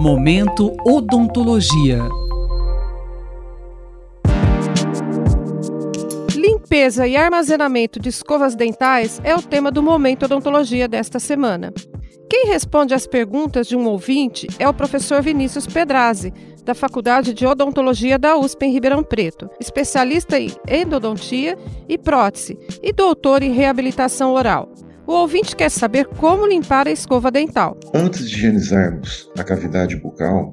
Momento Odontologia. Limpeza e armazenamento de escovas dentais é o tema do Momento Odontologia desta semana. Quem responde às perguntas de um ouvinte é o professor Vinícius Pedrazzi, da Faculdade de Odontologia da USP em Ribeirão Preto, especialista em endodontia e prótese e doutor em reabilitação oral. O ouvinte quer saber como limpar a escova dental. Antes de higienizarmos a cavidade bucal,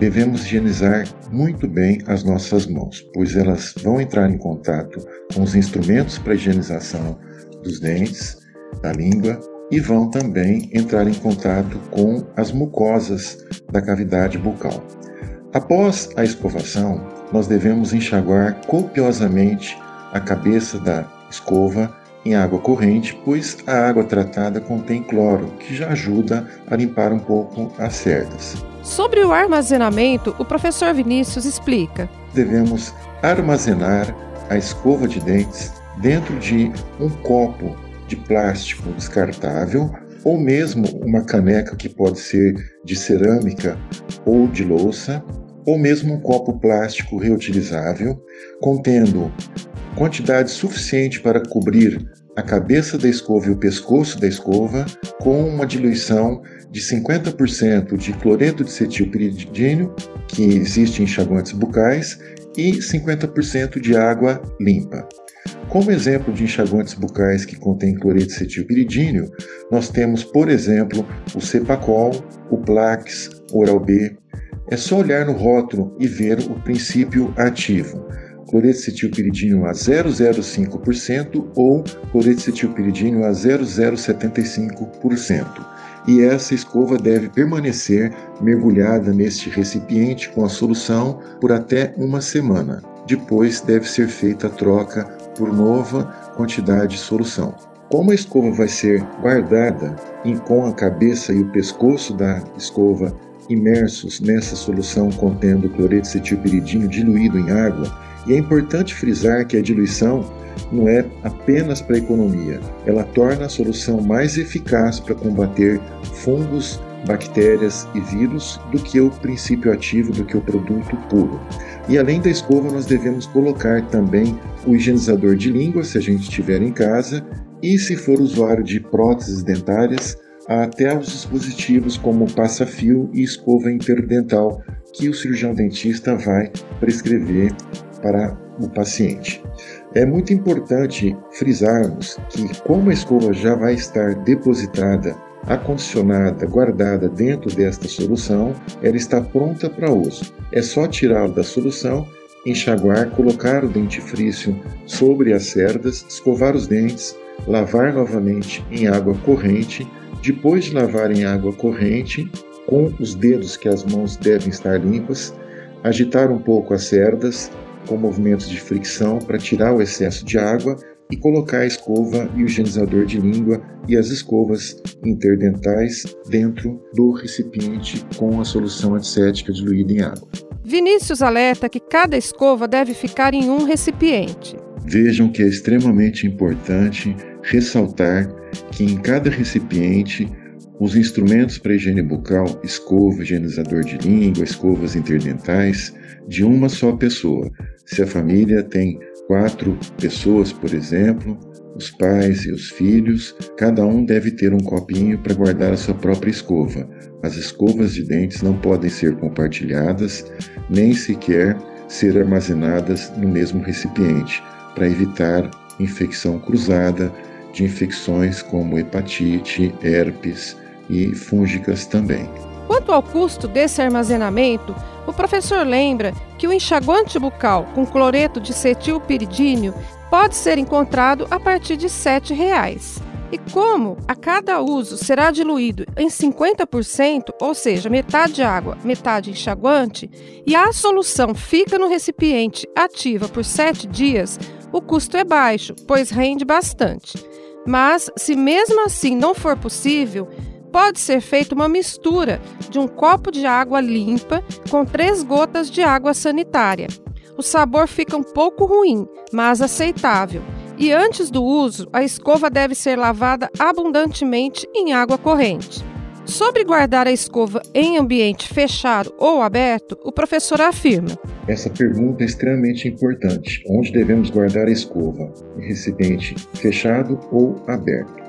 devemos higienizar muito bem as nossas mãos, pois elas vão entrar em contato com os instrumentos para higienização dos dentes, da língua e vão também entrar em contato com as mucosas da cavidade bucal. Após a escovação, nós devemos enxaguar copiosamente a cabeça da escova em água corrente, pois a água tratada contém cloro, que já ajuda a limpar um pouco as cerdas. Sobre o armazenamento, o professor Vinícius explica. Devemos armazenar a escova de dentes dentro de um copo de plástico descartável ou mesmo uma caneca que pode ser de cerâmica ou de louça, ou mesmo um copo plástico reutilizável contendo quantidade suficiente para cobrir a cabeça da escova e o pescoço da escova com uma diluição de 50% de cloreto de cetilpiridínio, que existe em enxaguantes bucais, e 50% de água limpa. Como exemplo de enxaguantes bucais que contém cloreto de cetilpiridínio, nós temos, por exemplo, o Cepacol, o Plax, Oral-B. É só olhar no rótulo e ver o princípio ativo cloreto a 0,05% ou cloreto a 0,075%. E essa escova deve permanecer mergulhada neste recipiente com a solução por até uma semana. Depois deve ser feita a troca por nova quantidade de solução. Como a escova vai ser guardada com a cabeça e o pescoço da escova imersos nessa solução contendo cloreto cetilpiridino diluído em água, e é importante frisar que a diluição não é apenas para economia, ela torna a solução mais eficaz para combater fungos, bactérias e vírus do que o princípio ativo do que o produto puro. E além da escova, nós devemos colocar também o higienizador de língua, se a gente estiver em casa, e se for usuário de próteses dentárias, até os dispositivos como passa-fio e escova interdental que o cirurgião dentista vai prescrever para o paciente. É muito importante frisarmos que, como a escova já vai estar depositada, acondicionada, guardada dentro desta solução, ela está pronta para uso. É só tirá-la da solução, enxaguar, colocar o dentifrício sobre as cerdas, escovar os dentes, lavar novamente em água corrente. Depois de lavar em água corrente, com os dedos que as mãos devem estar limpas, agitar um pouco as cerdas, com movimentos de fricção para tirar o excesso de água e colocar a escova e o higienizador de língua e as escovas interdentais dentro do recipiente com a solução antisséptica diluída em água. Vinícius alerta que cada escova deve ficar em um recipiente. Vejam que é extremamente importante ressaltar que em cada recipiente os instrumentos para higiene bucal, escova, higienizador de língua, escovas interdentais, de uma só pessoa. Se a família tem quatro pessoas, por exemplo, os pais e os filhos, cada um deve ter um copinho para guardar a sua própria escova. As escovas de dentes não podem ser compartilhadas, nem sequer ser armazenadas no mesmo recipiente, para evitar infecção cruzada de infecções como hepatite, herpes e fúngicas também. Quanto ao custo desse armazenamento, o professor lembra que o enxaguante bucal com cloreto de cetilpiridínio pode ser encontrado a partir de R$ 7,00. E como a cada uso será diluído em 50%, ou seja, metade água, metade enxaguante, e a solução fica no recipiente ativa por 7 dias, o custo é baixo, pois rende bastante. Mas, se mesmo assim não for possível, pode ser feita uma mistura de um copo de água limpa com três gotas de água sanitária. O sabor fica um pouco ruim, mas aceitável. E antes do uso, a escova deve ser lavada abundantemente em água corrente. Sobre guardar a escova em ambiente fechado ou aberto, o professor afirma: Essa pergunta é extremamente importante. Onde devemos guardar a escova? Em recipiente fechado ou aberto?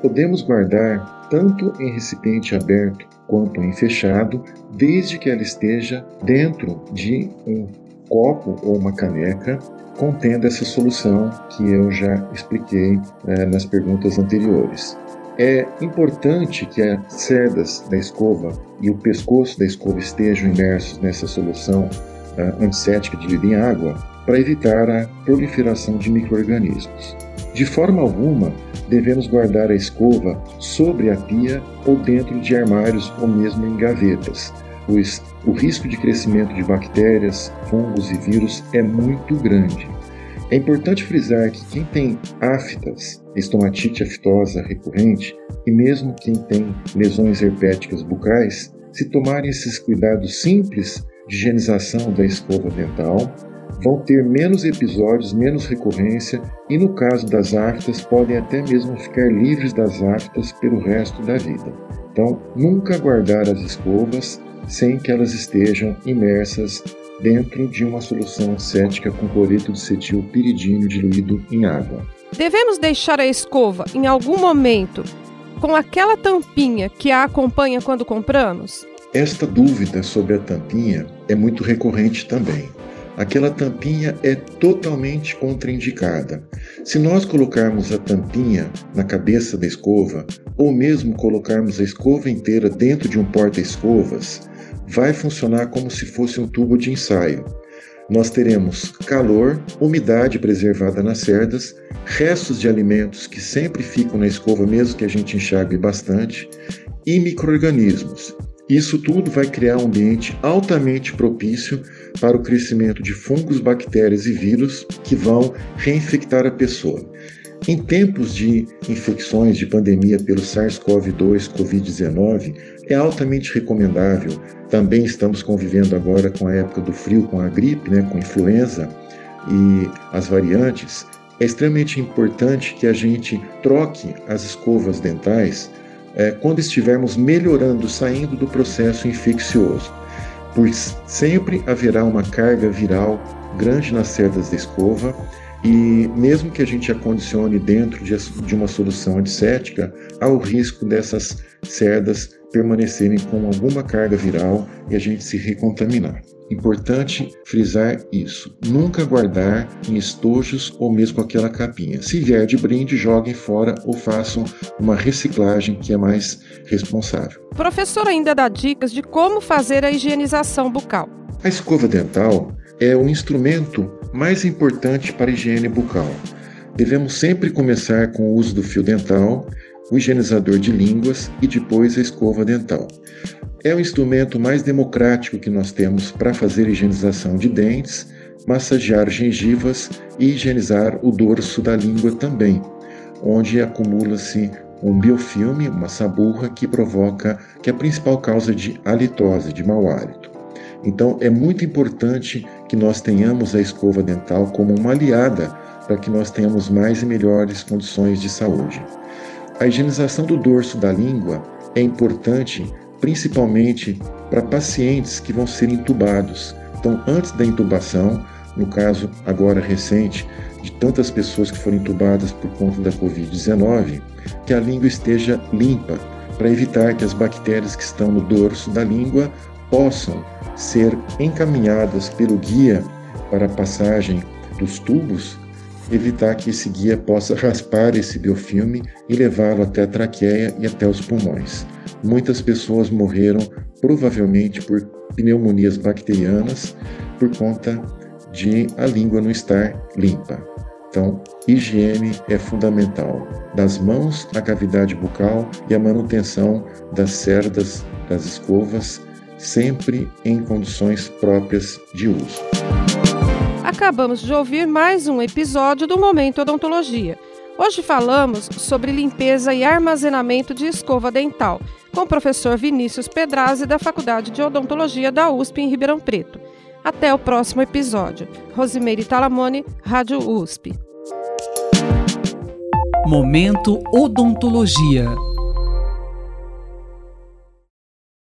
Podemos guardar tanto em recipiente aberto quanto em fechado, desde que ela esteja dentro de um copo ou uma caneca contendo essa solução que eu já expliquei é, nas perguntas anteriores. É importante que as cerdas da escova e o pescoço da escova estejam imersos nessa solução uh, antisséptica diluída em água para evitar a proliferação de microrganismos. De forma alguma, devemos guardar a escova sobre a pia ou dentro de armários ou mesmo em gavetas, pois o risco de crescimento de bactérias, fungos e vírus é muito grande. É importante frisar que quem tem aftas, estomatite aftosa recorrente, e mesmo quem tem lesões herpéticas bucais, se tomarem esses cuidados simples de higienização da escova dental, vão ter menos episódios, menos recorrência e, no caso das aftas, podem até mesmo ficar livres das aftas pelo resto da vida. Então, nunca guardar as escovas sem que elas estejam imersas dentro de uma solução cética com cloreto de cetil piridínio diluído em água. Devemos deixar a escova em algum momento com aquela tampinha que a acompanha quando compramos? Esta dúvida sobre a tampinha é muito recorrente também. Aquela tampinha é totalmente contraindicada. Se nós colocarmos a tampinha na cabeça da escova, ou mesmo colocarmos a escova inteira dentro de um porta-escovas, vai funcionar como se fosse um tubo de ensaio. Nós teremos calor, umidade preservada nas cerdas, restos de alimentos que sempre ficam na escova, mesmo que a gente enxague bastante, e micro-organismos. Isso tudo vai criar um ambiente altamente propício para o crescimento de fungos, bactérias e vírus que vão reinfectar a pessoa. Em tempos de infecções de pandemia pelo SARS-CoV-2, Covid-19, é altamente recomendável. Também estamos convivendo agora com a época do frio, com a gripe, né, com a influenza e as variantes. É extremamente importante que a gente troque as escovas dentais é, quando estivermos melhorando, saindo do processo infeccioso, pois sempre haverá uma carga viral grande nas cerdas da escova e mesmo que a gente acondicione dentro de, uma solução antisséptica, há o risco dessas cerdas permanecerem com alguma carga viral e a gente se recontaminar. Importante frisar isso. Nunca guardar em estojos ou mesmo com aquela capinha. Se vier de brinde, joguem fora ou façam uma reciclagem que é mais responsável. O professor ainda dá dicas de como fazer a higienização bucal. A escova dental é o instrumento mais importante para a higiene bucal. Devemos sempre começar com o uso do fio dental, o higienizador de línguas e depois a escova dental. É o instrumento mais democrático que nós temos para fazer higienização de dentes, massagear gengivas e higienizar o dorso da língua também, onde acumula-se um biofilme, uma saburra, que provoca, que é a principal causa de halitose, de mau hálito. Então é muito importante que nós tenhamos a escova dental como uma aliada para que nós tenhamos mais e melhores condições de saúde. A higienização do dorso da língua é importante principalmente para pacientes que vão ser intubados. Então, antes da intubação, no caso agora recente de tantas pessoas que foram intubadas por conta da Covid-19, que a língua esteja limpa, para evitar que as bactérias que estão no dorso da língua possam ser encaminhadas pelo guia para a passagem dos tubos, evitar que esse guia possa raspar esse biofilme e levá-lo até a traqueia e até os pulmões. Muitas pessoas morreram provavelmente por pneumonias bacterianas por conta de a língua não estar limpa. Então, higiene é fundamental, das mãos à cavidade bucal e a manutenção das cerdas das escovas, sempre em condições próprias de uso. Acabamos de ouvir mais um episódio do Momento Odontologia. Hoje falamos sobre limpeza e armazenamento de escova dental com o professor Vinícius Pedrazzi da Faculdade de Odontologia da USP em Ribeirão Preto. Até o próximo episódio. Rosimeire Talamone, Rádio USP. Momento Odontologia.